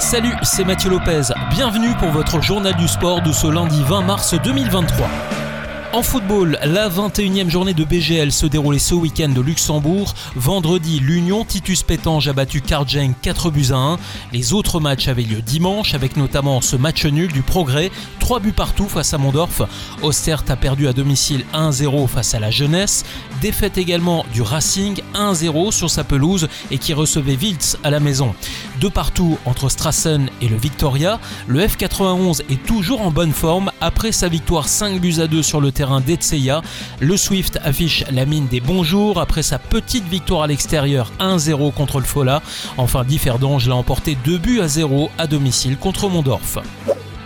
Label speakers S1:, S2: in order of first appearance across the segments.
S1: Salut, c'est Mathieu Lopez. Bienvenue pour votre journal du sport de ce lundi 20 mars 2023. En football, la 21e journée de BGL se déroulait ce week-end de Luxembourg. Vendredi, l'Union Titus Pétange a battu Karjeng 4 buts à 1. Les autres matchs avaient lieu dimanche avec notamment ce match nul du Progrès, 3 buts partout face à Mondorf. Ostert a perdu à domicile 1-0 face à la Jeunesse. Défaite également du Racing 1-0 sur sa pelouse et qui recevait Wiltz à la maison. De partout entre Strassen et le Victoria, le F91 est toujours en bonne forme après sa victoire 5 buts à 2 sur le terrain d'Etseya. Le Swift affiche la mine des bons jours après sa petite victoire à l'extérieur 1-0 contre le Fola. Enfin, Differdange l'a emporté 2 buts à 0 à domicile contre Mondorf.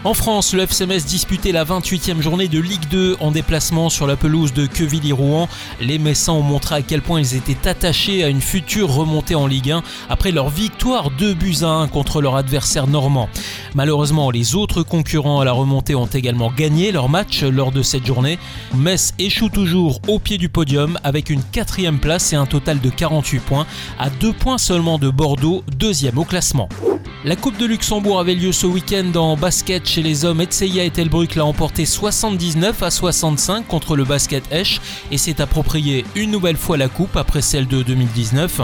S1: En France, le FCMS disputait la 28e journée de Ligue 2 en déplacement sur la pelouse de Quevilly-Rouen. Les Messins ont montré à quel point ils étaient attachés à une future remontée en Ligue 1 après leur victoire 2 buts à 1 contre leur adversaire normand. Malheureusement, les autres concurrents à la remontée ont également gagné leur match lors de cette journée. Metz échoue toujours au pied du podium avec une quatrième place et un total de 48 points, à 2 points seulement de Bordeaux, deuxième au classement. La Coupe de Luxembourg avait lieu ce week-end en basket chez les hommes. Etseya et Telbruck l'a emporté 79 à 65 contre le basket Esch et s'est approprié une nouvelle fois la coupe après celle de 2019.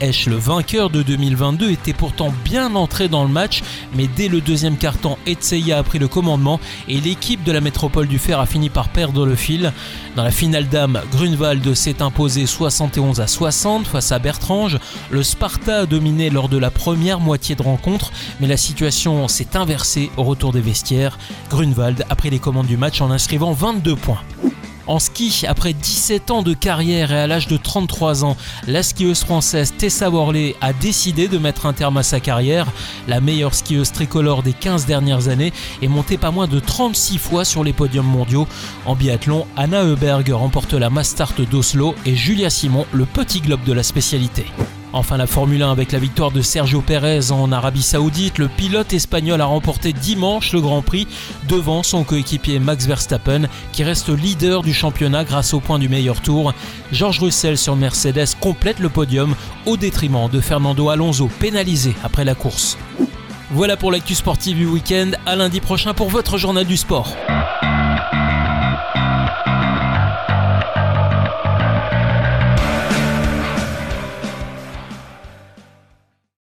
S1: Esch, le vainqueur de 2022, était pourtant bien entré dans le match, mais dès le deuxième quart-temps, Etseya a pris le commandement et l'équipe de la métropole du Fer a fini par perdre le fil. Dans la finale d'âme, Grunwald s'est imposé 71 à 60 face à Bertrange. Le Sparta a dominé lors de la première moitié de rencontre, mais la situation s'est inversée au retour des vestiaires. Grunwald a pris les commandes du match en inscrivant 22 points. En ski, après 17 ans de carrière et à l'âge de 33 ans, la skieuse française Tessa Worley a décidé de mettre un terme à sa carrière. La meilleure skieuse tricolore des 15 dernières années est montée pas moins de 36 fois sur les podiums mondiaux. En biathlon, Anna Heuberg remporte la Mastart d'Oslo et Julia Simon le petit globe de la spécialité. Enfin la Formule 1 avec la victoire de Sergio Pérez en Arabie Saoudite, le pilote espagnol a remporté dimanche le Grand Prix devant son coéquipier Max Verstappen qui reste leader du championnat grâce au point du meilleur tour. George Russell sur Mercedes complète le podium au détriment de Fernando Alonso pénalisé après la course. Voilà pour l'actu sportive du week-end, à lundi prochain pour votre journal du sport.